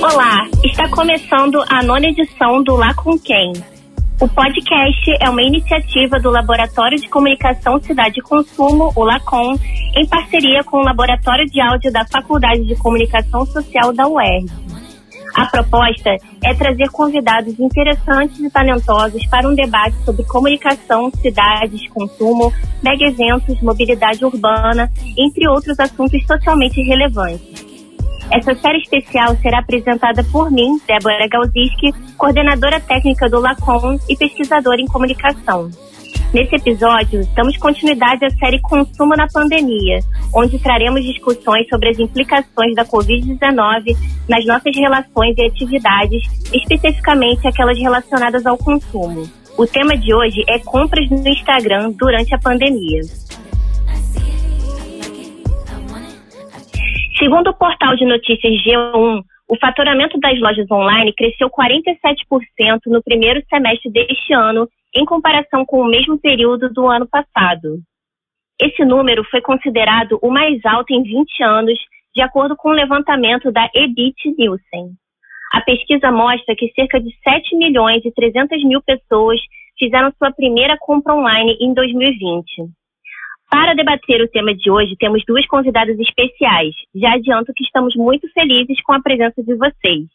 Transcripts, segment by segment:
Olá, está começando a nona edição do Lá com Quem. O podcast é uma iniciativa do Laboratório de Comunicação Cidade e Consumo, o LACOM, em parceria com o Laboratório de Áudio da Faculdade de Comunicação Social da UERJ. A proposta é trazer convidados interessantes e talentosos para um debate sobre comunicação, cidades, consumo, mega eventos, mobilidade urbana, entre outros assuntos socialmente relevantes. Essa série especial será apresentada por mim, Débora Galziski, coordenadora técnica do LACOM e pesquisadora em comunicação. Nesse episódio, damos continuidade à série Consumo na Pandemia, onde traremos discussões sobre as implicações da Covid-19 nas nossas relações e atividades, especificamente aquelas relacionadas ao consumo. O tema de hoje é compras no Instagram durante a pandemia. Segundo o portal de notícias G1, o faturamento das lojas online cresceu 47% no primeiro semestre deste ano, em comparação com o mesmo período do ano passado. Esse número foi considerado o mais alto em 20 anos, de acordo com o levantamento da Ebit Nielsen. A pesquisa mostra que cerca de 7 milhões e 300 mil pessoas fizeram sua primeira compra online em 2020. Para debater o tema de hoje, temos duas convidadas especiais. Já adianto que estamos muito felizes com a presença de vocês.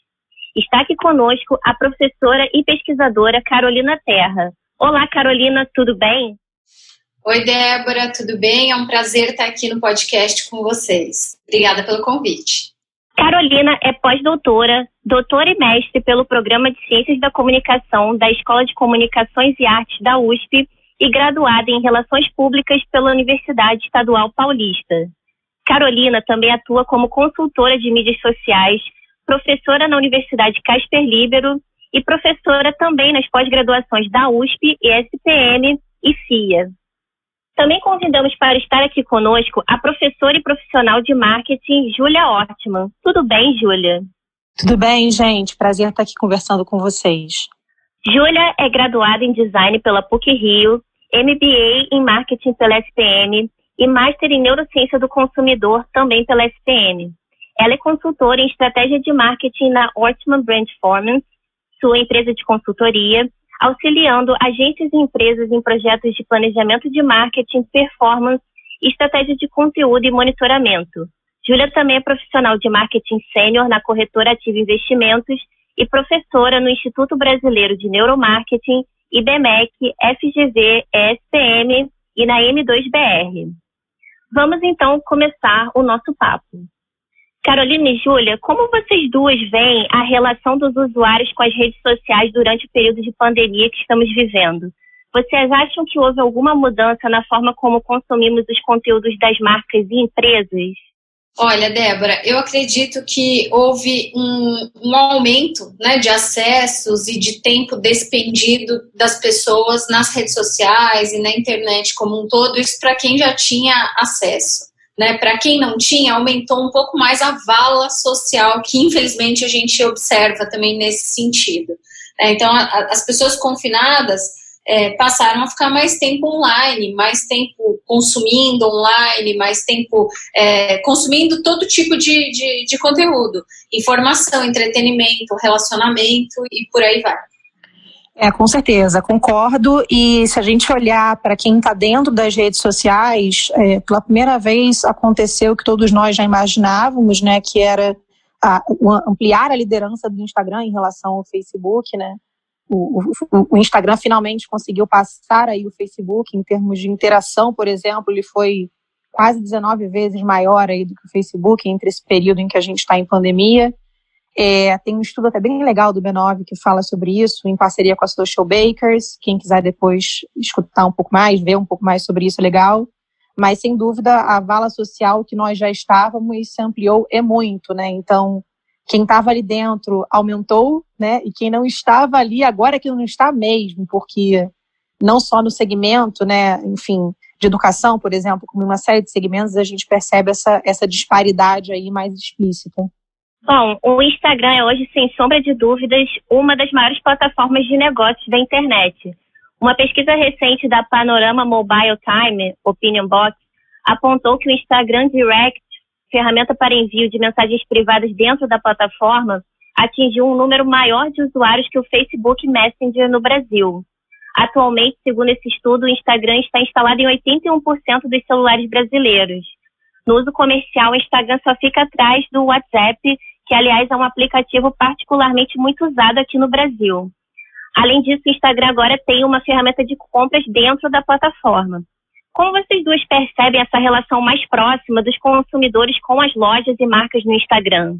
Está aqui conosco a professora e pesquisadora Carolina Terra. Olá, Carolina, tudo bem? Oi, Débora, tudo bem? É um prazer estar aqui no podcast com vocês. Obrigada pelo convite. Carolina é pós-doutora, doutora e mestre pelo Programa de Ciências da Comunicação da Escola de Comunicações e Artes da USP e graduada em Relações Públicas pela Universidade Estadual Paulista. Carolina também atua como consultora de mídias sociais, professora na Universidade Casper Libero e professora também nas pós-graduações da USP, ESPM e FIA. Também convidamos para estar aqui conosco a professora e profissional de marketing, Júlia Ortman. Tudo bem, Júlia? Tudo bem, gente. Prazer estar aqui conversando com vocês. Júlia é graduada em design pela PUC Rio MBA em Marketing pela SPM e Master em Neurociência do Consumidor também pela SPM. Ela é consultora em estratégia de marketing na Ortman Brand Performance, sua empresa de consultoria, auxiliando agências e empresas em projetos de planejamento de marketing, performance, estratégia de conteúdo e monitoramento. Júlia também é profissional de marketing sênior na corretora Ativa Investimentos e professora no Instituto Brasileiro de Neuromarketing IBMEC, FGV, ESPM e na M2BR. Vamos então começar o nosso papo. Carolina e Júlia, como vocês duas veem a relação dos usuários com as redes sociais durante o período de pandemia que estamos vivendo? Vocês acham que houve alguma mudança na forma como consumimos os conteúdos das marcas e empresas? Olha, Débora, eu acredito que houve um, um, aumento né, de acessos e de tempo despendido das pessoas nas redes sociais e na internet como um todo, isso para quem já tinha acesso. Né? Para quem não tinha, aumentou um pouco mais a vala social, que infelizmente a gente observa também nesse sentido. É, então, as pessoas confinadas é, passaram a ficar mais tempo online, mais tempo consumindo online, mais tempo é, consumindo todo tipo de, de, de conteúdo, informação, entretenimento, relacionamento e por aí vai. É, com certeza, concordo. E se a gente olhar para quem está dentro das redes sociais, é, pela primeira vez aconteceu o que todos nós já imaginávamos, né, que era a, ampliar a liderança do Instagram em relação ao Facebook, né? O, o, Instagram finalmente conseguiu passar aí o Facebook em termos de interação, por exemplo, ele foi quase 19 vezes maior aí do que o Facebook entre esse período em que a gente está em pandemia. É, tem um estudo até bem legal do B9 que fala sobre isso, em parceria com a Social Bakers. Quem quiser depois escutar um pouco mais, ver um pouco mais sobre isso, é legal. Mas, sem dúvida, a vala social que nós já estávamos se ampliou é muito, né? Então, quem estava ali dentro aumentou, né? E quem não estava ali agora é que não está mesmo, porque não só no segmento, né? Enfim, de educação, por exemplo, como uma série de segmentos, a gente percebe essa, essa disparidade aí mais explícita. Bom, o Instagram é hoje, sem sombra de dúvidas, uma das maiores plataformas de negócios da internet. Uma pesquisa recente da Panorama Mobile Time, Opinion Box, apontou que o Instagram Direct, ferramenta para envio de mensagens privadas dentro da plataforma, atingiu um número maior de usuários que o Facebook Messenger no Brasil. Atualmente, segundo esse estudo, o Instagram está instalado em 81% dos celulares brasileiros. No uso comercial, o Instagram só fica atrás do WhatsApp, que, aliás, é um aplicativo particularmente muito usado aqui no Brasil. Além disso, o Instagram agora tem uma ferramenta de compras dentro da plataforma. Como vocês duas percebem essa relação mais próxima dos consumidores com as lojas e marcas no Instagram?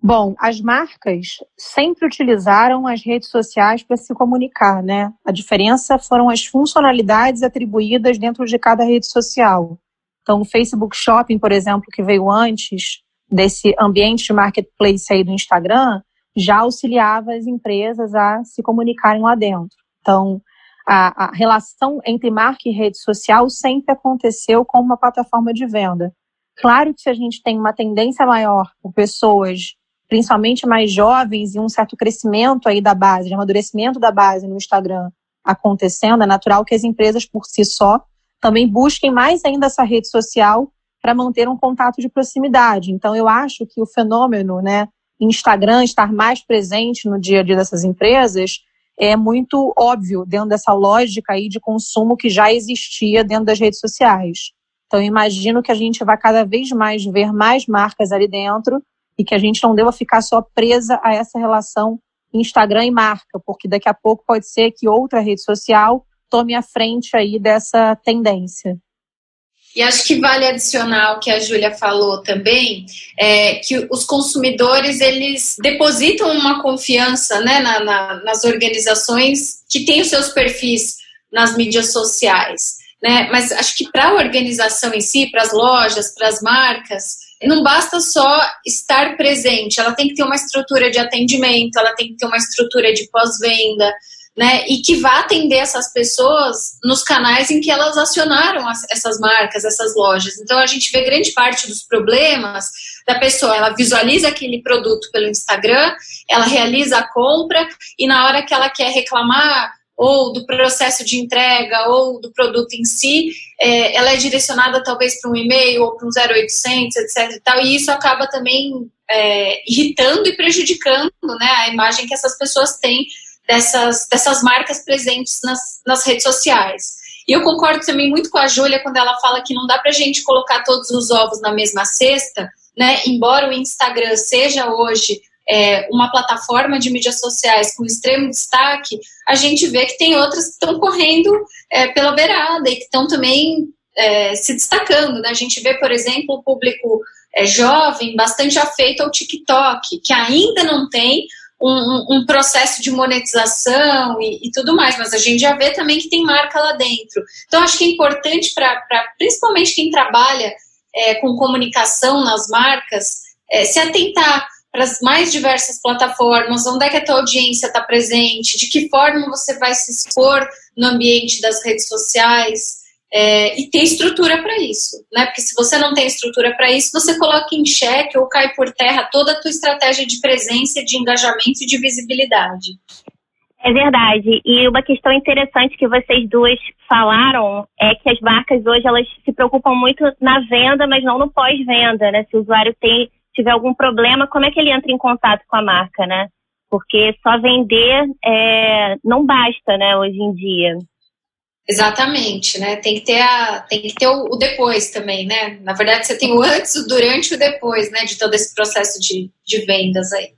Bom, as marcas sempre utilizaram as redes sociais para se comunicar, né? A diferença foram as funcionalidades atribuídas dentro de cada rede social. Então, o Facebook Shopping, por exemplo, que veio antes desse ambiente de marketplace aí do Instagram, já auxiliava as empresas a se comunicarem lá dentro. Então, a, a relação entre marca e rede social sempre aconteceu como uma plataforma de venda. Claro que se a gente tem uma tendência maior por pessoas, principalmente mais jovens, e um certo crescimento aí da base, de amadurecimento da base no Instagram acontecendo, é natural que as empresas por si só também busquem mais ainda essa rede social para manter um contato de proximidade. Então, eu acho que o fenômeno, né, Instagram estar mais presente no dia a dia dessas empresas é muito óbvio dentro dessa lógica aí de consumo que já existia dentro das redes sociais. Então, imagino que a gente vai cada vez mais ver mais marcas ali dentro e que a gente não deva ficar só presa a essa relação Instagram e marca, porque daqui a pouco pode ser que outra rede social tome a frente aí dessa tendência. E acho que vale adicionar o que a Júlia falou também, é, que os consumidores eles depositam uma confiança né, na, na, nas organizações que têm os seus perfis nas mídias sociais. Né? Mas acho que para a organização em si, para as lojas, para as marcas, não basta só estar presente, ela tem que ter uma estrutura de atendimento, ela tem que ter uma estrutura de pós-venda, né, e que vá atender essas pessoas nos canais em que elas acionaram as, essas marcas, essas lojas. Então a gente vê grande parte dos problemas da pessoa, ela visualiza aquele produto pelo Instagram, ela realiza a compra e na hora que ela quer reclamar ou do processo de entrega ou do produto em si, é, ela é direcionada talvez para um e-mail ou para um 0800, etc. E, tal, e isso acaba também é, irritando e prejudicando né, a imagem que essas pessoas têm dessas, dessas marcas presentes nas, nas redes sociais. E eu concordo também muito com a Júlia quando ela fala que não dá para a gente colocar todos os ovos na mesma cesta, né? Embora o Instagram seja hoje é, uma plataforma de mídias sociais com extremo destaque, a gente vê que tem outras que estão correndo é, pela beirada e que estão também é, se destacando. Né? A gente vê, por exemplo, o público é, jovem bastante afeito ao TikTok, que ainda não tem um, um, processo de monetização e, e, tudo mais, mas a gente já vê também que tem marca lá dentro. Então, acho que é importante para principalmente quem trabalha é, com comunicação nas marcas é, se atentar para as mais diversas plataformas, onde é que a tua audiência está presente, de que forma você vai se expor no ambiente das redes sociais é, e ter estrutura para isso, né? Porque se você não tem estrutura para isso, você coloca em xeque ou cai por terra toda a tua estratégia de presença, de engajamento e de visibilidade. É verdade. E uma questão interessante que vocês duas falaram é que as marcas hoje elas se preocupam muito na venda, mas não no pós-venda, né? Se o usuário tem, tiver algum problema, como é que ele entra em contato com a marca, né? Porque só vender é, não basta, né, hoje em dia. Exatamente, né? Tem que ter, a, tem que ter o, o, depois também, né? Na verdade, você tem o antes, o durante e o depois, né? De todo esse processo de, de vendas aí.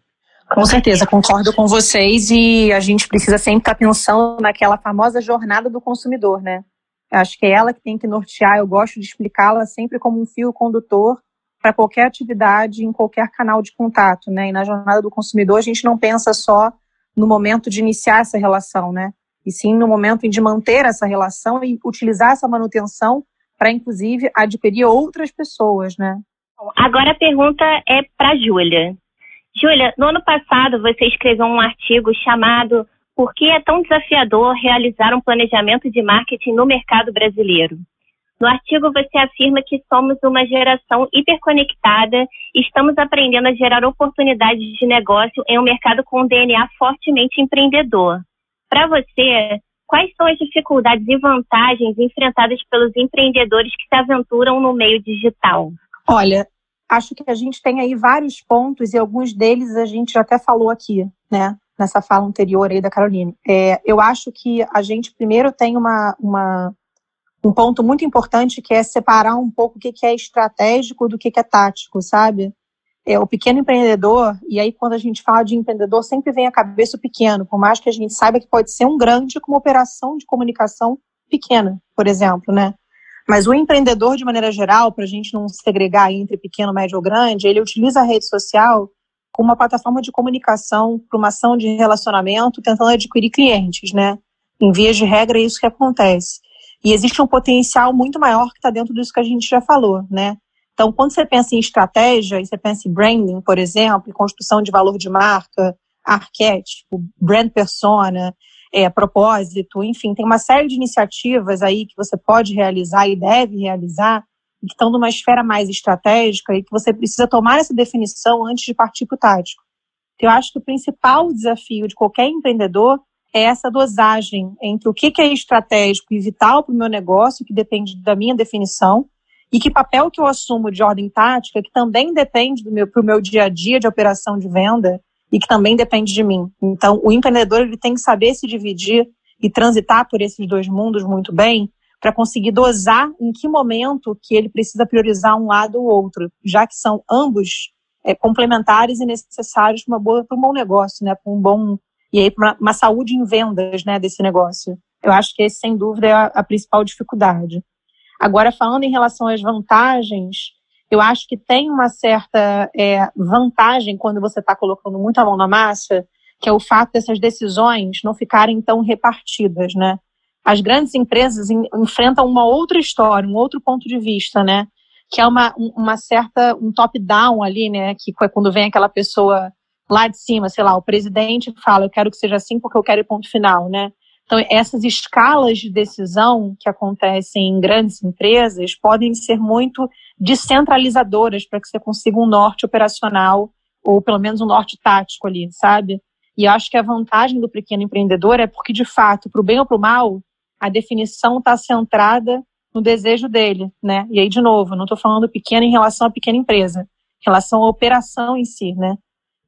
Com certeza, concordo com vocês e a gente precisa sempre estar pensando naquela famosa jornada do consumidor, né? Acho que é ela que tem que nortear, eu gosto de explicá-la sempre como um fio condutor para qualquer atividade em qualquer canal de contato, né? E na jornada do consumidor a gente não pensa só no momento de iniciar essa relação, né? E sim no momento de manter essa relação e utilizar essa manutenção para, inclusive, adquirir outras pessoas, né? Agora a pergunta é para Júlia. Júlia, no ano passado você escreveu um artigo chamado Por que é tão desafiador realizar um planejamento de marketing no mercado brasileiro? No artigo você afirma que somos uma geração hiperconectada e estamos aprendendo a gerar oportunidades de negócio em um mercado com DNA fortemente empreendedor. Para você, quais são as dificuldades e vantagens enfrentadas pelos empreendedores que se aventuram no meio digital? Olha, acho que a gente tem aí vários pontos e alguns deles a gente já até falou aqui, né? Nessa fala anterior aí da Caroline. É, eu acho que a gente primeiro tem uma, uma um ponto muito importante que é separar um pouco o que é estratégico do que é tático, sabe? É, o pequeno empreendedor, e aí quando a gente fala de empreendedor, sempre vem à cabeça o pequeno, por mais que a gente saiba que pode ser um grande com uma operação de comunicação pequena, por exemplo, né? Mas o empreendedor, de maneira geral, para a gente não segregar entre pequeno, médio ou grande, ele utiliza a rede social como uma plataforma de comunicação, para uma ação de relacionamento, tentando adquirir clientes, né? Em vias de regra, é isso que acontece. E existe um potencial muito maior que está dentro disso que a gente já falou, né? Então, quando você pensa em estratégia, e você pensa em branding, por exemplo, em construção de valor de marca, arquétipo, brand persona, é, propósito, enfim, tem uma série de iniciativas aí que você pode realizar e deve realizar, que estão numa esfera mais estratégica e que você precisa tomar essa definição antes de partir para o tático. Eu acho que o principal desafio de qualquer empreendedor é essa dosagem entre o que é estratégico e vital para o meu negócio, que depende da minha definição, e que papel que eu assumo de ordem tática, que também depende do meu para o meu dia a dia de operação de venda e que também depende de mim. Então, o empreendedor ele tem que saber se dividir e transitar por esses dois mundos muito bem para conseguir dosar em que momento que ele precisa priorizar um lado ou outro, já que são ambos é, complementares e necessários para, para um bom negócio, né, para um bom e aí para uma, uma, saúde em vendas, né, desse negócio. Eu acho que esse, sem dúvida, é a, a principal dificuldade. Agora, falando em relação às vantagens, eu acho que tem uma certa é, vantagem quando você está colocando muita mão na massa, que é o fato dessas decisões não ficarem tão repartidas, né? As grandes empresas em, enfrentam uma outra história, um outro ponto de vista, né? Que é uma, uma certa, um top-down ali, né? Que é quando vem aquela pessoa lá de cima, sei lá, o presidente fala, eu quero que seja assim porque eu quero ir ponto final, né? Então, essas escalas de decisão que acontecem em grandes empresas podem ser muito descentralizadoras para que você consiga um norte operacional ou pelo menos um norte tático ali, sabe? E acho que a vantagem do pequeno empreendedor é porque, de fato, para o bem ou para o mal, a definição está centrada no desejo dele, né? E aí, de novo, não estou falando pequeno em relação à pequena empresa, em relação à operação em si, né?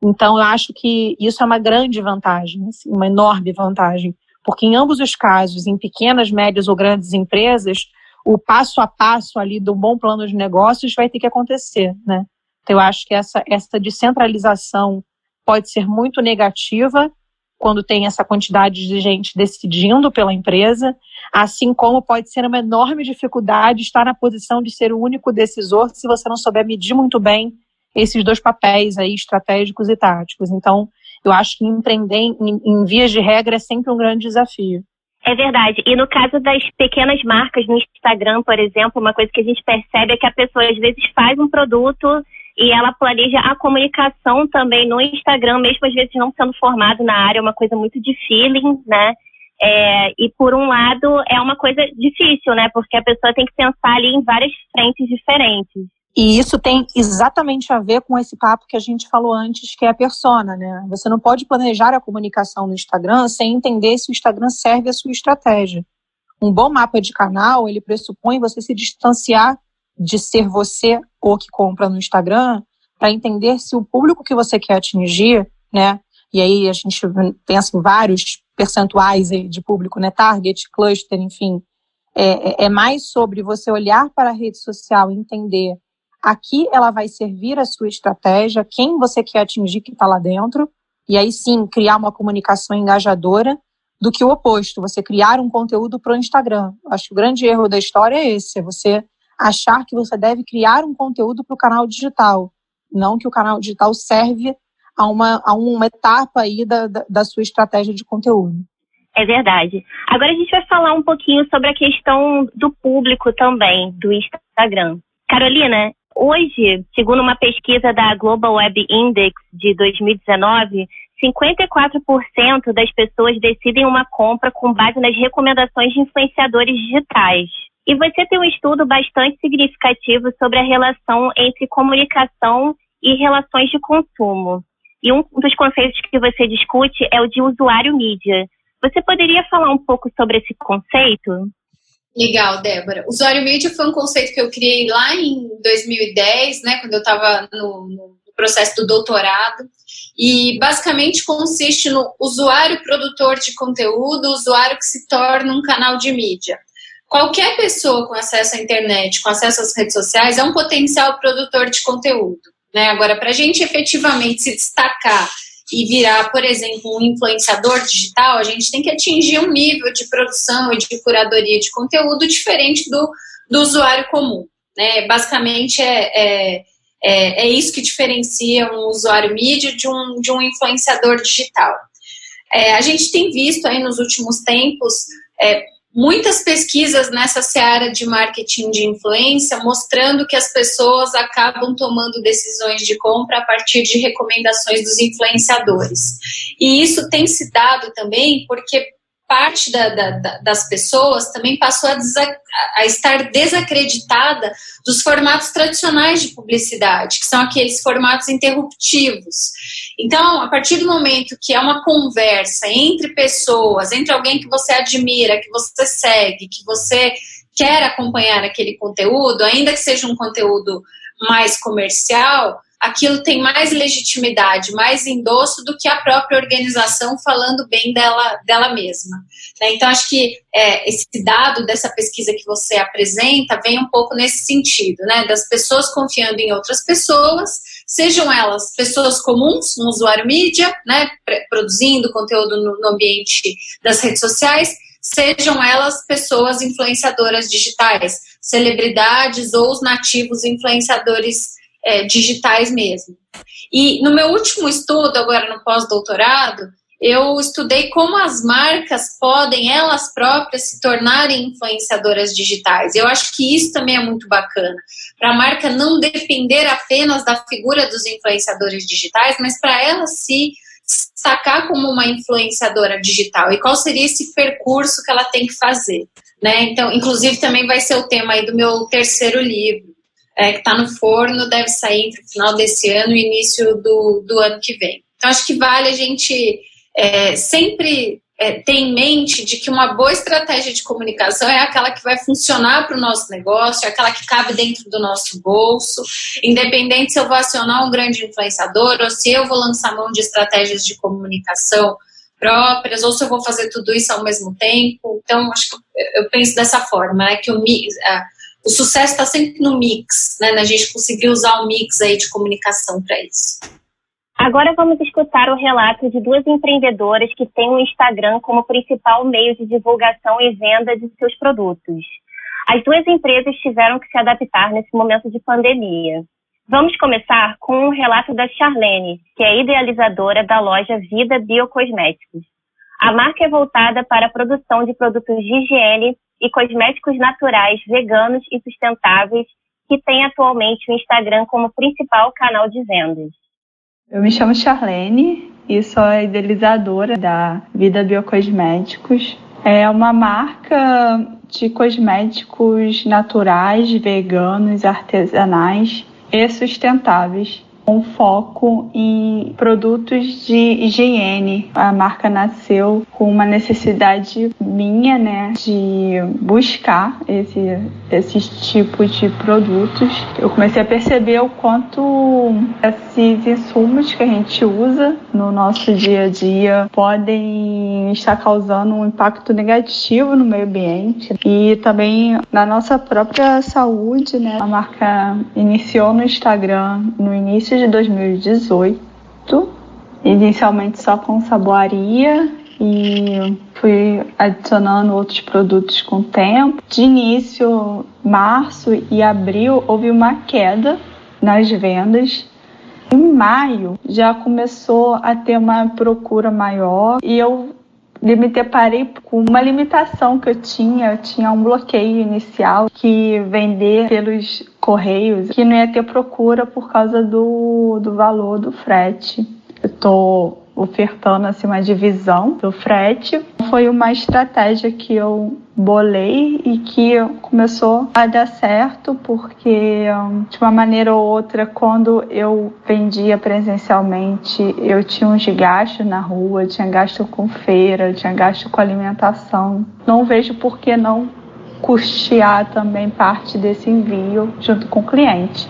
Então, eu acho que isso é uma grande vantagem, assim, uma enorme vantagem porque em ambos os casos, em pequenas, médias ou grandes empresas, o passo a passo ali do bom plano de negócios vai ter que acontecer, né? Então, eu acho que essa, essa descentralização pode ser muito negativa quando tem essa quantidade de gente decidindo pela empresa, assim como pode ser uma enorme dificuldade estar na posição de ser o único decisor se você não souber medir muito bem esses dois papéis aí, estratégicos e táticos. Então, eu acho que empreender em, em vias de regra é sempre um grande desafio. É verdade. E no caso das pequenas marcas no Instagram, por exemplo, uma coisa que a gente percebe é que a pessoa às vezes faz um produto e ela planeja a comunicação também no Instagram, mesmo às vezes não sendo formado na área, é uma coisa muito de feeling, né? É, e por um lado é uma coisa difícil, né? Porque a pessoa tem que pensar ali em várias frentes diferentes. E isso tem exatamente a ver com esse papo que a gente falou antes, que é a persona, né? Você não pode planejar a comunicação no Instagram sem entender se o Instagram serve a sua estratégia. Um bom mapa de canal, ele pressupõe você se distanciar de ser você o que compra no Instagram, para entender se o público que você quer atingir, né? E aí a gente pensa em vários percentuais de público, né? Target, cluster, enfim. É, é, é mais sobre você olhar para a rede social e entender Aqui ela vai servir a sua estratégia, quem você quer atingir que está lá dentro, e aí sim criar uma comunicação engajadora, do que o oposto, você criar um conteúdo para o Instagram. Acho que o grande erro da história é esse, é você achar que você deve criar um conteúdo para o canal digital, não que o canal digital serve a uma, a uma etapa aí da, da, da sua estratégia de conteúdo. É verdade. Agora a gente vai falar um pouquinho sobre a questão do público também, do Instagram. Carolina, Hoje, segundo uma pesquisa da Global Web Index de 2019, 54% das pessoas decidem uma compra com base nas recomendações de influenciadores digitais. E você tem um estudo bastante significativo sobre a relação entre comunicação e relações de consumo. E um dos conceitos que você discute é o de usuário mídia. Você poderia falar um pouco sobre esse conceito? Legal, Débora. Usuário mídia foi um conceito que eu criei lá em 2010, né, quando eu estava no, no processo do doutorado. E basicamente consiste no usuário produtor de conteúdo, usuário que se torna um canal de mídia. Qualquer pessoa com acesso à internet, com acesso às redes sociais, é um potencial produtor de conteúdo. Né? Agora, para a gente efetivamente se destacar e virar, por exemplo, um influenciador digital, a gente tem que atingir um nível de produção e de curadoria de conteúdo diferente do, do usuário comum. Né? Basicamente, é, é, é, é, isso que diferencia um usuário mídia de um, de um influenciador digital. É, a gente tem visto aí nos últimos tempos é, muitas pesquisas nessa seara de marketing de influência mostrando que as pessoas acabam tomando decisões de compra a partir de recomendações dos influenciadores. E isso tem se dado também porque parte da, da, das pessoas também passou a, a, estar desacreditada dos formatos tradicionais de publicidade, que são aqueles formatos interruptivos. Então, a partir do momento que é uma conversa entre pessoas, entre alguém que você admira, que você segue, que você quer acompanhar aquele conteúdo, ainda que seja um conteúdo mais comercial, aquilo tem mais legitimidade, mais endosso do que a própria organização falando bem dela, dela mesma. Né? Então, acho que é, esse dado dessa pesquisa que você apresenta vem um pouco nesse sentido, né? das pessoas confiando em outras pessoas, sejam elas pessoas comuns, um usuário mídia, né? produzindo conteúdo no, no ambiente das redes sociais, sejam elas pessoas influenciadoras digitais, celebridades ou os nativos influenciadores é, digitais mesmo. E no meu último estudo, agora no pós-doutorado, eu estudei como as marcas podem elas próprias se tornarem influenciadoras digitais. Eu acho que isso também é muito bacana, para a marca não depender apenas da figura dos influenciadores digitais, mas para ela se destacar como uma influenciadora digital. E qual seria esse percurso que ela tem que fazer? Né? Então, inclusive, também vai ser o tema aí do meu terceiro livro é, que está no forno, deve sair entre o final desse ano e início do, do ano que vem. Então, acho que vale a gente é, sempre é, ter em mente de que uma boa estratégia de comunicação é aquela que vai funcionar para o nosso negócio, é aquela que cabe dentro do nosso bolso, independente se eu vou acionar um grande influenciador ou se eu vou lançar mão de estratégias de comunicação próprias, ou se eu vou fazer tudo isso ao mesmo tempo. Então, acho que eu penso dessa forma, né, que o, o sucesso está sempre no mix, né? Na gente conseguir usar o mix aí de comunicação para isso. Agora vamos escutar o relato de duas empreendedoras que têm o Instagram como principal meio de divulgação e venda de seus produtos. As duas empresas tiveram que se adaptar nesse momento de pandemia. Vamos começar com um relato da Charlene, que é idealizadora da loja Vida Biocosméticos. A marca é voltada para a produção de produtos de higiene e cosméticos naturais, veganos e sustentáveis, que tem atualmente o Instagram como principal canal de vendas. Eu me chamo Charlene e sou a idealizadora da Vida Biocosméticos. É uma marca de cosméticos naturais, veganos, artesanais e sustentáveis com foco em produtos de higiene. A marca nasceu com uma necessidade minha, né, de buscar esse, esses tipos de produtos. Eu comecei a perceber o quanto esses insumos que a gente usa no nosso dia a dia podem estar causando um impacto negativo no meio ambiente e também na nossa própria saúde, né? A marca iniciou no Instagram no início início de 2018, inicialmente só com saboaria e fui adicionando outros produtos com o tempo. De início, março e abril, houve uma queda nas vendas. Em maio já começou a ter uma procura maior e eu me deparei com uma limitação que eu tinha. Eu tinha um bloqueio inicial que vender pelos correios, que não ia ter procura por causa do, do valor do frete. Eu tô ofertando assim, uma divisão do frete. Foi uma estratégia que eu bolei e que começou a dar certo porque de uma maneira ou outra quando eu vendia presencialmente eu tinha uns gastos na rua, tinha gasto com feira, tinha gasto com alimentação. Não vejo por que não custear também parte desse envio junto com o cliente.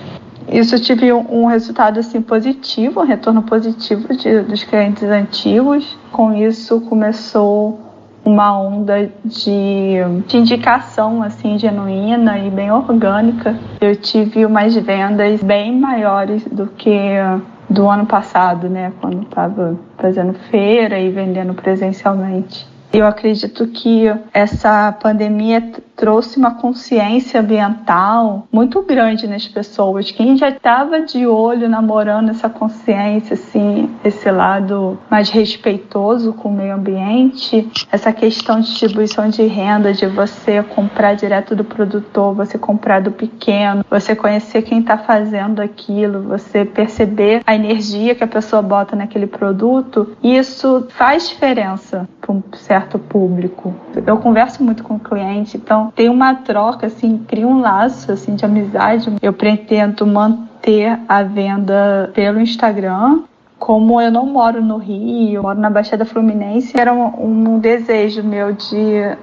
Isso tive um, resultado assim positivo, um retorno positivo de, dos clientes antigos. Com isso começou uma onda de, de, indicação assim genuína e bem orgânica. Eu tive umas vendas bem maiores do que do ano passado, né, quando estava fazendo feira e vendendo presencialmente. Eu acredito que essa pandemia trouxe uma consciência ambiental muito grande nas pessoas. Quem já estava de olho namorando essa consciência, assim, esse lado mais respeitoso com o meio ambiente, essa questão de distribuição de renda, de você comprar direto do produtor, você comprar do pequeno, você conhecer quem está fazendo aquilo, você perceber a energia que a pessoa bota naquele produto, isso faz diferença para um certo público. Eu converso muito com o cliente, então tem uma troca, assim, cria um laço assim, de amizade. Eu pretendo manter a venda pelo Instagram. Como eu não moro no Rio, eu moro na Baixada Fluminense, era um, um desejo meu de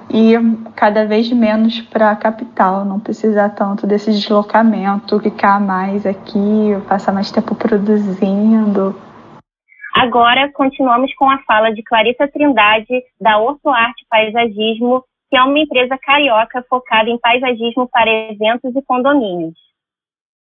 ir cada vez menos para a capital, não precisar tanto desse deslocamento, ficar mais aqui, passar mais tempo produzindo. Agora continuamos com a fala de Clarissa Trindade, da Orto Arte Paisagismo, que é uma empresa carioca focada em paisagismo para eventos e condomínios.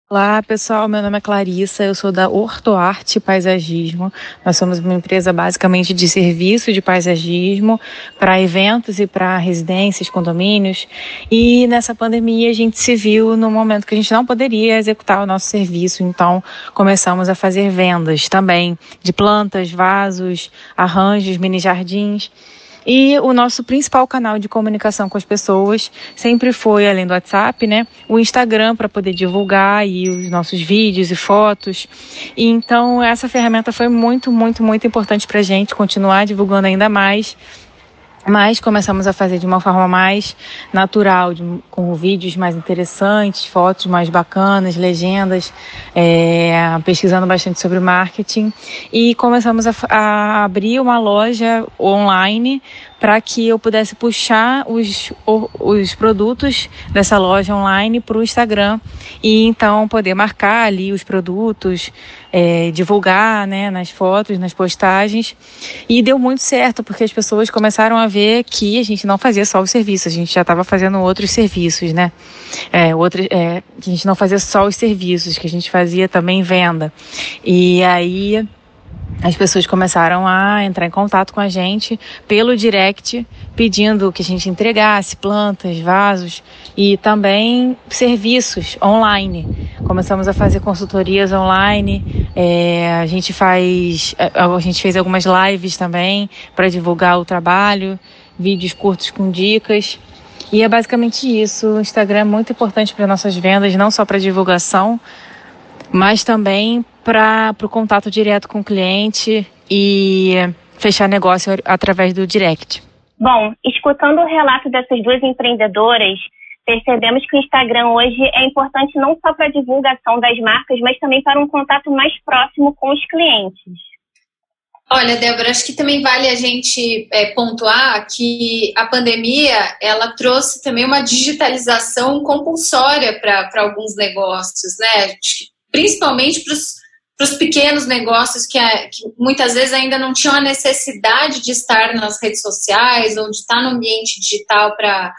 Olá pessoal, meu nome é Clarissa, eu sou da Hortoarte Paisagismo. Nós somos uma empresa basicamente de serviço de paisagismo para eventos e para residências, condomínios. E nessa pandemia a gente se viu no momento que a gente não poderia executar o nosso serviço, então começamos a fazer vendas também de plantas, vasos, arranjos, mini jardins. E o nosso principal canal de comunicação com as pessoas sempre foi, além do WhatsApp, né, o Instagram para poder divulgar aí os nossos vídeos e fotos. E então essa ferramenta foi muito, muito, muito importante para a gente continuar divulgando ainda mais mas começamos a fazer de uma forma mais natural, de, com vídeos mais interessantes, fotos mais bacanas, legendas, é, pesquisando bastante sobre marketing. E começamos a, a abrir uma loja online para que eu pudesse puxar os, os produtos dessa loja online para o Instagram e então poder marcar ali os produtos, é, divulgar né, nas fotos, nas postagens. E deu muito certo, porque as pessoas começaram a ver que a gente não fazia só o serviço, a gente já estava fazendo outros serviços, né? É, outro, é, que a gente não fazia só os serviços, que a gente fazia também venda. E aí as pessoas começaram a entrar em contato com a gente pelo direct, pedindo que a gente entregasse plantas, vasos e também serviços online. Começamos a fazer consultorias online, é, a gente faz, a gente fez algumas lives também para divulgar o trabalho, vídeos curtos com dicas. E é basicamente isso. O Instagram é muito importante para nossas vendas, não só para divulgação, mas também para o contato direto com o cliente e fechar negócio através do direct. Bom, escutando o relato dessas duas empreendedoras, percebemos que o Instagram hoje é importante não só para a divulgação das marcas, mas também para um contato mais próximo com os clientes. Olha, Débora, acho que também vale a gente é, pontuar que a pandemia ela trouxe também uma digitalização compulsória para alguns negócios, né? Principalmente para os para os pequenos negócios que, é, que, muitas vezes ainda não tinham a necessidade de estar nas redes sociais ou de estar no ambiente digital para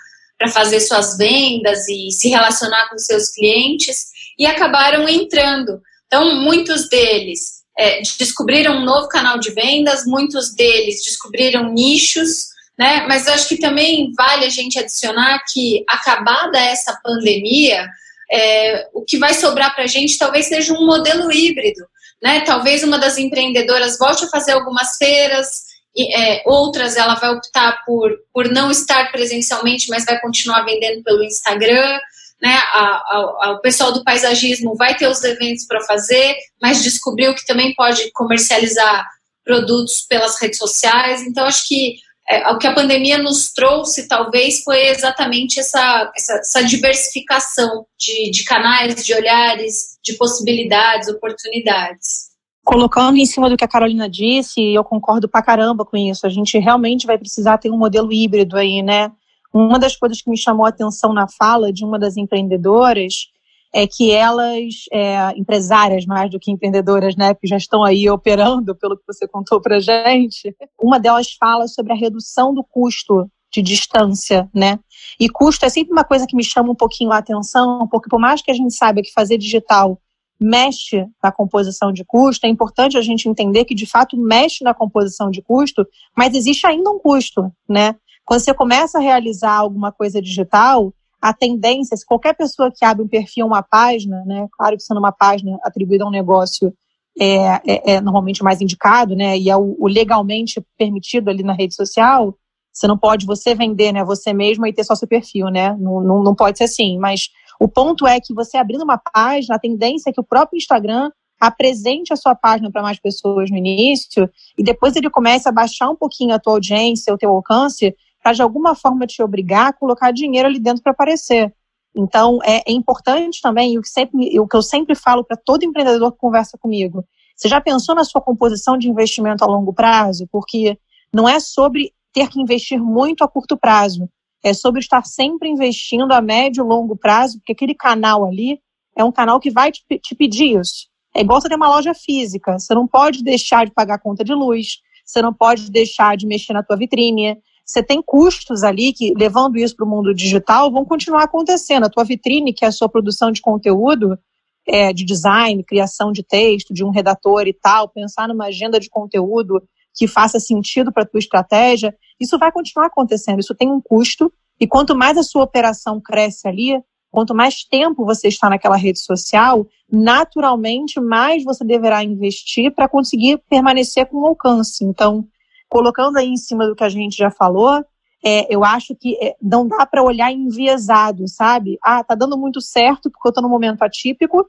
fazer suas vendas e se relacionar com seus clientes e acabaram entrando. Então, muitos deles é, descobriram um novo canal de vendas, muitos deles descobriram nichos, né? Mas acho que também vale a gente adicionar que, acabada essa pandemia, é, o que vai sobrar para a gente talvez seja um modelo híbrido. Né? Talvez uma das empreendedoras volte a fazer algumas feiras, e, é, outras ela vai optar por, por não estar presencialmente, mas vai continuar vendendo pelo Instagram. Né? A, a, o pessoal do paisagismo vai ter os eventos para fazer, mas descobriu que também pode comercializar produtos pelas redes sociais. Então, acho que é, o que a pandemia nos trouxe, talvez, foi exatamente essa, essa, essa diversificação de, de canais, de olhares, de possibilidades, oportunidades colocando em cima do que a Carolina disse, eu concordo pra caramba com isso. A gente realmente vai precisar ter um modelo híbrido aí, né? Uma das coisas que me chamou a atenção na fala de uma das empreendedoras é que elas, é, empresárias mais do que empreendedoras, né, que já estão aí operando, pelo que você contou pra gente, uma delas fala sobre a redução do custo de distância, né? E custo é sempre uma coisa que me chama um pouquinho a atenção, porque por mais que a gente saiba que fazer digital mexe na composição de custo, é importante a gente entender que de fato mexe na composição de custo, mas existe ainda um custo, né? Quando você começa a realizar alguma coisa digital, a tendência, se qualquer pessoa que abre um perfil, uma página, né, claro que sendo uma página atribuída a um negócio é, é, é normalmente mais indicado, né, e é o, o, legalmente permitido ali na rede social, você não pode você vender, né, você mesmo e ter só seu perfil, né, não, não, não pode ser assim, mas o ponto é que você abrindo uma página, a tendência é que o próprio Instagram apresente a sua página para mais pessoas no início e depois ele comece a baixar um pouquinho a tua audiência, o teu alcance, para de alguma forma te obrigar a colocar dinheiro ali dentro para aparecer. Então, é, é, importante também, e o que, sempre, o que eu sempre falo para todo empreendedor que conversa comigo, você já pensou na sua composição de investimento a longo prazo? Porque não é sobre ter que investir muito a curto prazo, é sobre estar sempre investindo a médio e longo prazo, porque aquele canal ali é um canal que vai te, te pedir isso. É igual você ter uma loja física, você não pode deixar de pagar a conta de luz, você não pode deixar de mexer na tua vitrine, você tem custos ali que, levando isso para o mundo digital, vão continuar acontecendo. A tua vitrine, que é a sua produção de conteúdo, é, de design, criação de texto, de um redator e tal, pensar numa agenda de conteúdo que faça sentido para a tua estratégia, isso vai continuar acontecendo. Isso tem um custo, e quanto mais a sua operação cresce ali, quanto mais tempo você está naquela rede social, naturalmente mais você deverá investir para conseguir permanecer com alcance. Então, colocando aí em cima do que a gente já falou, é, eu acho que é, não dá para olhar enviesado, sabe? Ah, tá dando muito certo porque eu estou num momento atípico,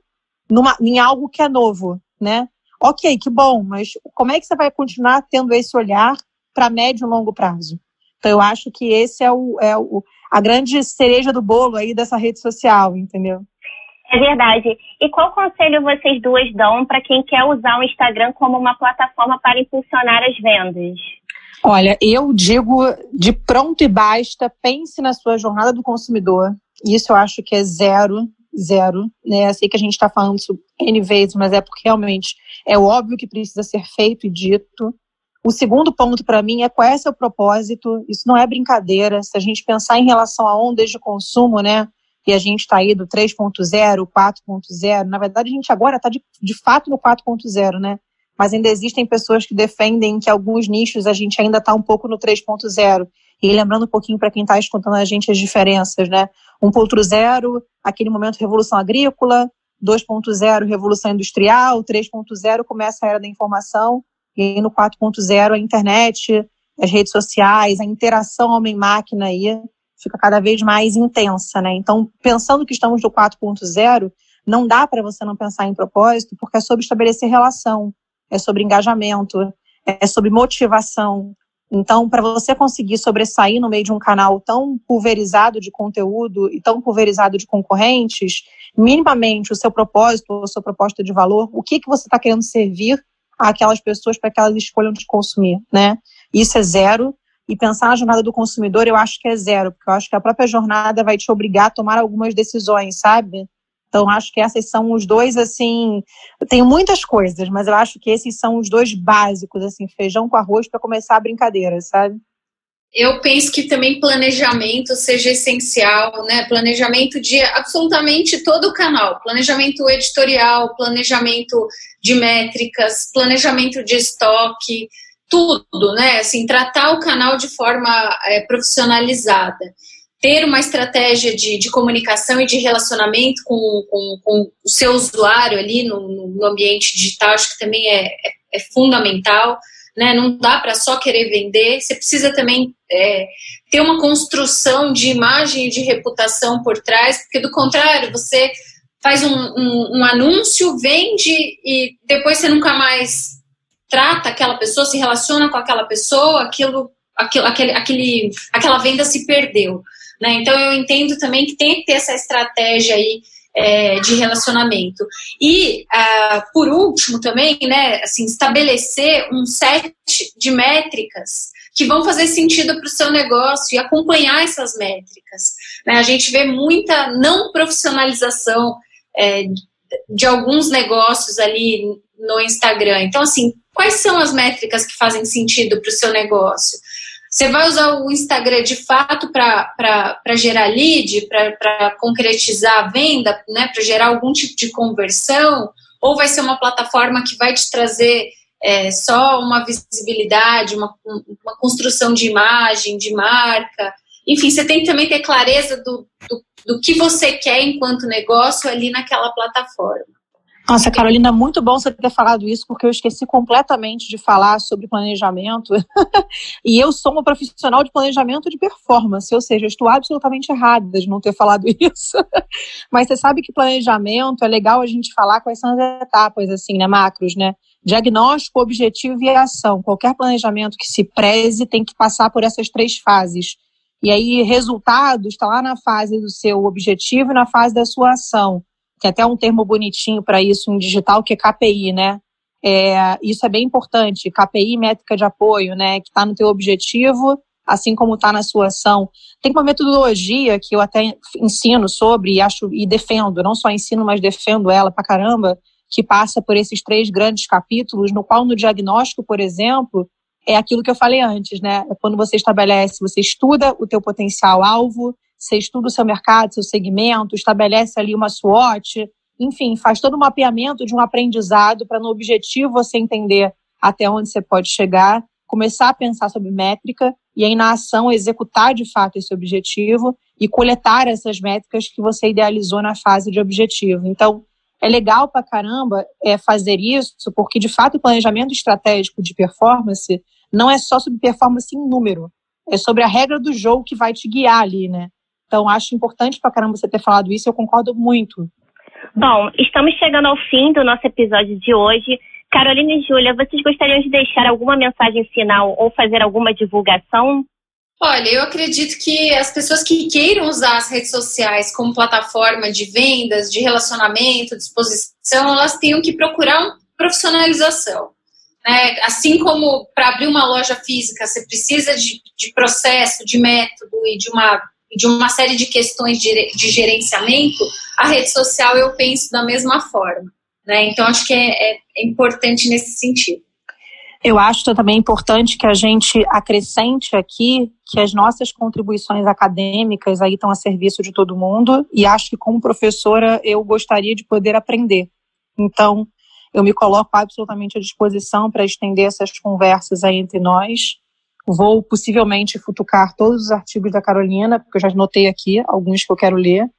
numa, em algo que é novo, né? Ok, que bom, mas como é que você vai continuar tendo esse olhar para médio e longo prazo? Então, eu acho que esse é, o, é o, a grande cereja do bolo aí dessa rede social, entendeu? É verdade. E qual conselho vocês duas dão para quem quer usar o Instagram como uma plataforma para impulsionar as vendas? Olha, eu digo de pronto e basta, pense na sua jornada do consumidor. Isso eu acho que é zero, zero. Né? sei que a gente está falando isso N vezes, mas é porque realmente é óbvio que precisa ser feito e dito. O segundo ponto para mim é qual é seu propósito. Isso não é brincadeira. Se a gente pensar em relação a ondas de consumo, né? E a gente está aí do 3.0, 4.0. Na verdade, a gente agora está de, de fato no 4.0, né? Mas ainda existem pessoas que defendem que alguns nichos a gente ainda está um pouco no 3.0. E lembrando um pouquinho para quem está escutando a gente as diferenças, né? 1.0, aquele momento revolução agrícola, 2.0, revolução industrial, 3.0 começa a era da informação, e aí no 4.0 a internet, as redes sociais, a interação homem-máquina aí, fica cada vez mais intensa, né? Então, pensando que estamos no 4.0, não dá para você não pensar em propósito, porque é sobre estabelecer relação, é sobre engajamento, é sobre motivação. Então, para você conseguir sobressair no meio de um canal tão pulverizado de conteúdo e tão pulverizado de concorrentes, minimamente o seu propósito, a sua proposta de valor, o que, que você está querendo servir àquelas pessoas para que elas escolham te consumir, né? Isso é zero. E pensar na jornada do consumidor, eu acho que é zero, porque eu acho que a própria jornada vai te obrigar a tomar algumas decisões, sabe? Então, acho que esses são os dois, assim. Tem muitas coisas, mas eu acho que esses são os dois básicos, assim, feijão com arroz para começar a brincadeira, sabe? Eu penso que também planejamento seja essencial, né? Planejamento de absolutamente todo o canal, planejamento editorial, planejamento de métricas, planejamento de estoque, tudo, né? Assim, tratar o canal de forma é, profissionalizada. Ter uma estratégia de, de comunicação e de relacionamento com, com, com o seu usuário ali no, no, ambiente digital, acho que também é, é, é fundamental. Né? Não dá para só querer vender, você precisa também é, ter uma construção de imagem e de reputação por trás, porque do contrário, você faz um, um, um anúncio, vende e depois você nunca mais trata aquela pessoa, se relaciona com aquela pessoa, aquilo, aquilo aquele, aquele, aquela venda se perdeu. Né? Então eu entendo também que tem que ter essa estratégia aí é, de relacionamento. E, ah, por último, também, né, assim, estabelecer um set de métricas que vão fazer sentido para o seu negócio e acompanhar essas métricas. Né? A gente vê muita não profissionalização é, de alguns negócios ali no Instagram. Então, assim, quais são as métricas que fazem sentido para o seu negócio? Você vai usar o Instagram de fato para gerar lead, para concretizar a venda, né, para gerar algum tipo de conversão? Ou vai ser uma plataforma que vai te trazer é, só uma visibilidade, uma, uma construção de imagem, de marca? Enfim, você tem que também ter clareza do, do, do que você quer enquanto negócio ali naquela plataforma. Nossa, Carolina, muito bom você ter falado isso, porque eu esqueci completamente de falar sobre planejamento. e eu sou uma profissional de planejamento de performance, ou seja, estou absolutamente errada de não ter falado isso. Mas você sabe que planejamento é legal a gente falar quais são as etapas, assim, né, macros, né? Diagnóstico, objetivo e ação. Qualquer planejamento que se preze tem que passar por essas três fases. E aí, resultado está lá na fase do seu objetivo e na fase da sua ação. Tem até um termo bonitinho para isso em digital, que é KPI, né? É, isso é bem importante. KPI, métrica de apoio, né? Que está no teu objetivo, assim como está na sua ação. Tem uma metodologia que eu até ensino sobre e acho e defendo, não só ensino, mas defendo ela pra caramba, que passa por esses três grandes capítulos, no qual no diagnóstico, por exemplo, é aquilo que eu falei antes, né? É quando você estabelece, você estuda o teu potencial alvo, você estuda o seu mercado, seu segmento, estabelece ali uma SWOT, enfim, faz todo o um mapeamento de um aprendizado para no objetivo você entender até onde você pode chegar, começar a pensar sobre métrica e aí na ação executar de fato esse objetivo e coletar essas métricas que você idealizou na fase de objetivo. Então, é legal pra caramba é, fazer isso, porque de fato o planejamento estratégico de performance não é só sobre performance em número, é sobre a regra do jogo que vai te guiar ali, né? Então, acho importante pra caramba você ter falado isso, eu concordo muito. Bom, estamos chegando ao fim do nosso episódio de hoje. Carolina e Júlia, vocês gostariam de deixar alguma mensagem final ou fazer alguma divulgação? Olha, eu acredito que as pessoas que queiram usar as redes sociais como plataforma de vendas, de relacionamento, de exposição, elas tenham que procurar uma profissionalização. Né? Assim como para abrir uma loja física você precisa de, de processo, de método e de uma de uma série de questões de, gerenciamento, a rede social eu penso da mesma forma. Né? Então, acho que é, é, é importante nesse sentido. Eu acho também importante que a gente acrescente aqui que as nossas contribuições acadêmicas aí estão a serviço de todo mundo e acho que como professora eu gostaria de poder aprender. Então, eu me coloco absolutamente à disposição para estender essas conversas aí entre nós Vou possivelmente futucar todos os artigos da Carolina, porque eu já notei aqui alguns que eu quero ler.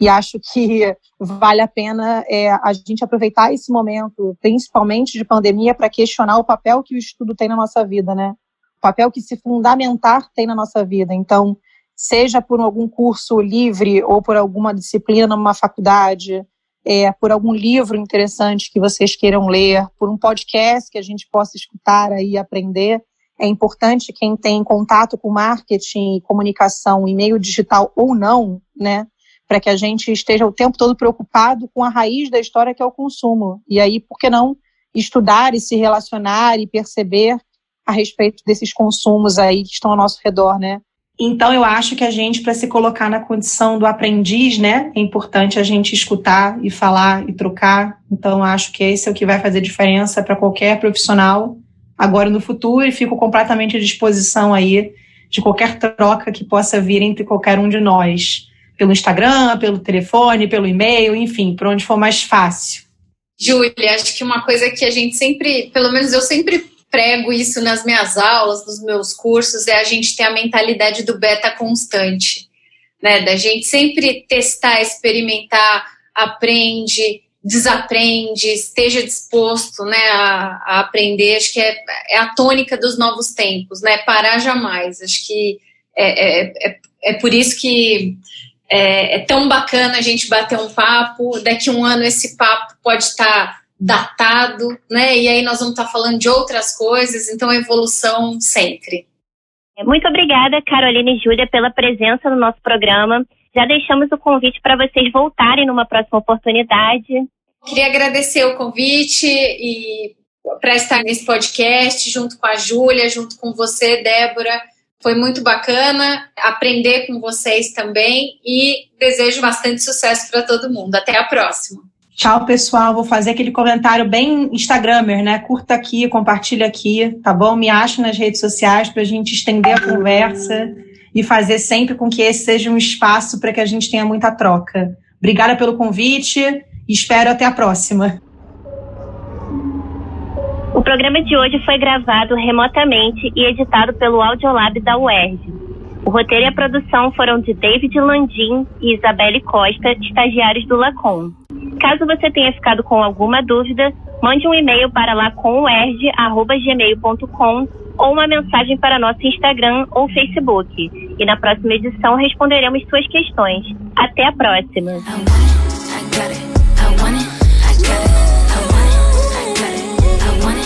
E acho que vale a pena é, a gente aproveitar esse momento, principalmente de pandemia, para questionar o papel que o estudo tem na nossa vida, né? O papel que se fundamentar tem na nossa vida. Então, seja por algum curso livre ou por alguma disciplina numa faculdade, é, por algum livro interessante que vocês queiram ler, por um podcast que a gente possa escutar aí e aprender. É importante quem tem contato com marketing e comunicação em meio digital ou não, né? Para que a gente esteja o tempo todo preocupado com a raiz da história que é o consumo. E aí, por que não estudar e se relacionar e perceber a respeito desses consumos aí que estão ao nosso redor, né? Então, eu acho que a gente, para se colocar na condição do aprendiz, né, é importante a gente escutar e falar e trocar. Então, acho que esse é o que vai fazer diferença para qualquer profissional agora no futuro e fico completamente à disposição aí de qualquer troca que possa vir entre qualquer um de nós, pelo Instagram, pelo telefone, pelo e-mail, enfim, por onde for mais fácil. Júlia, acho que uma coisa que a gente sempre, pelo menos eu sempre prego isso nas minhas aulas, nos meus cursos, é a gente ter a mentalidade do beta constante, né? Da gente sempre testar, experimentar, aprende, desaprende, esteja disposto né, a, a, aprender, acho que é, é, a tônica dos novos tempos, né? Parar jamais. Acho que é, é, é, é por isso que é, é, tão bacana a gente bater um papo. Daqui um ano esse papo pode estar datado, né? E aí nós vamos estar falando de outras coisas, então evolução sempre. Muito obrigada, Carolina e Júlia, pela presença no nosso programa. Já deixamos o convite para vocês voltarem numa próxima oportunidade. Queria agradecer o convite e para estar nesse podcast junto com a Júlia, junto com você, Débora. Foi muito bacana aprender com vocês também e desejo bastante sucesso para todo mundo. Até a próxima. Tchau, pessoal. Vou fazer aquele comentário bem Instagramer, né? Curta aqui, compartilha aqui, tá bom? Me acho nas redes sociais para a gente estender a conversa e fazer sempre com que esse seja um espaço para que a gente tenha muita troca. Obrigada pelo convite e espero até a próxima. O programa de hoje foi gravado remotamente e editado pelo Audiolab da UERJ. O roteiro e a produção foram de David Landim e Isabelle Costa, estagiários do Lacom. Caso você tenha ficado com alguma dúvida, mande um e-mail para lacomuerj.gmail.com ou uma mensagem para nosso Instagram ou Facebook. E na próxima edição responderemos suas questões. Até a próxima! Want it, I it, got it. I want it, I got it. I want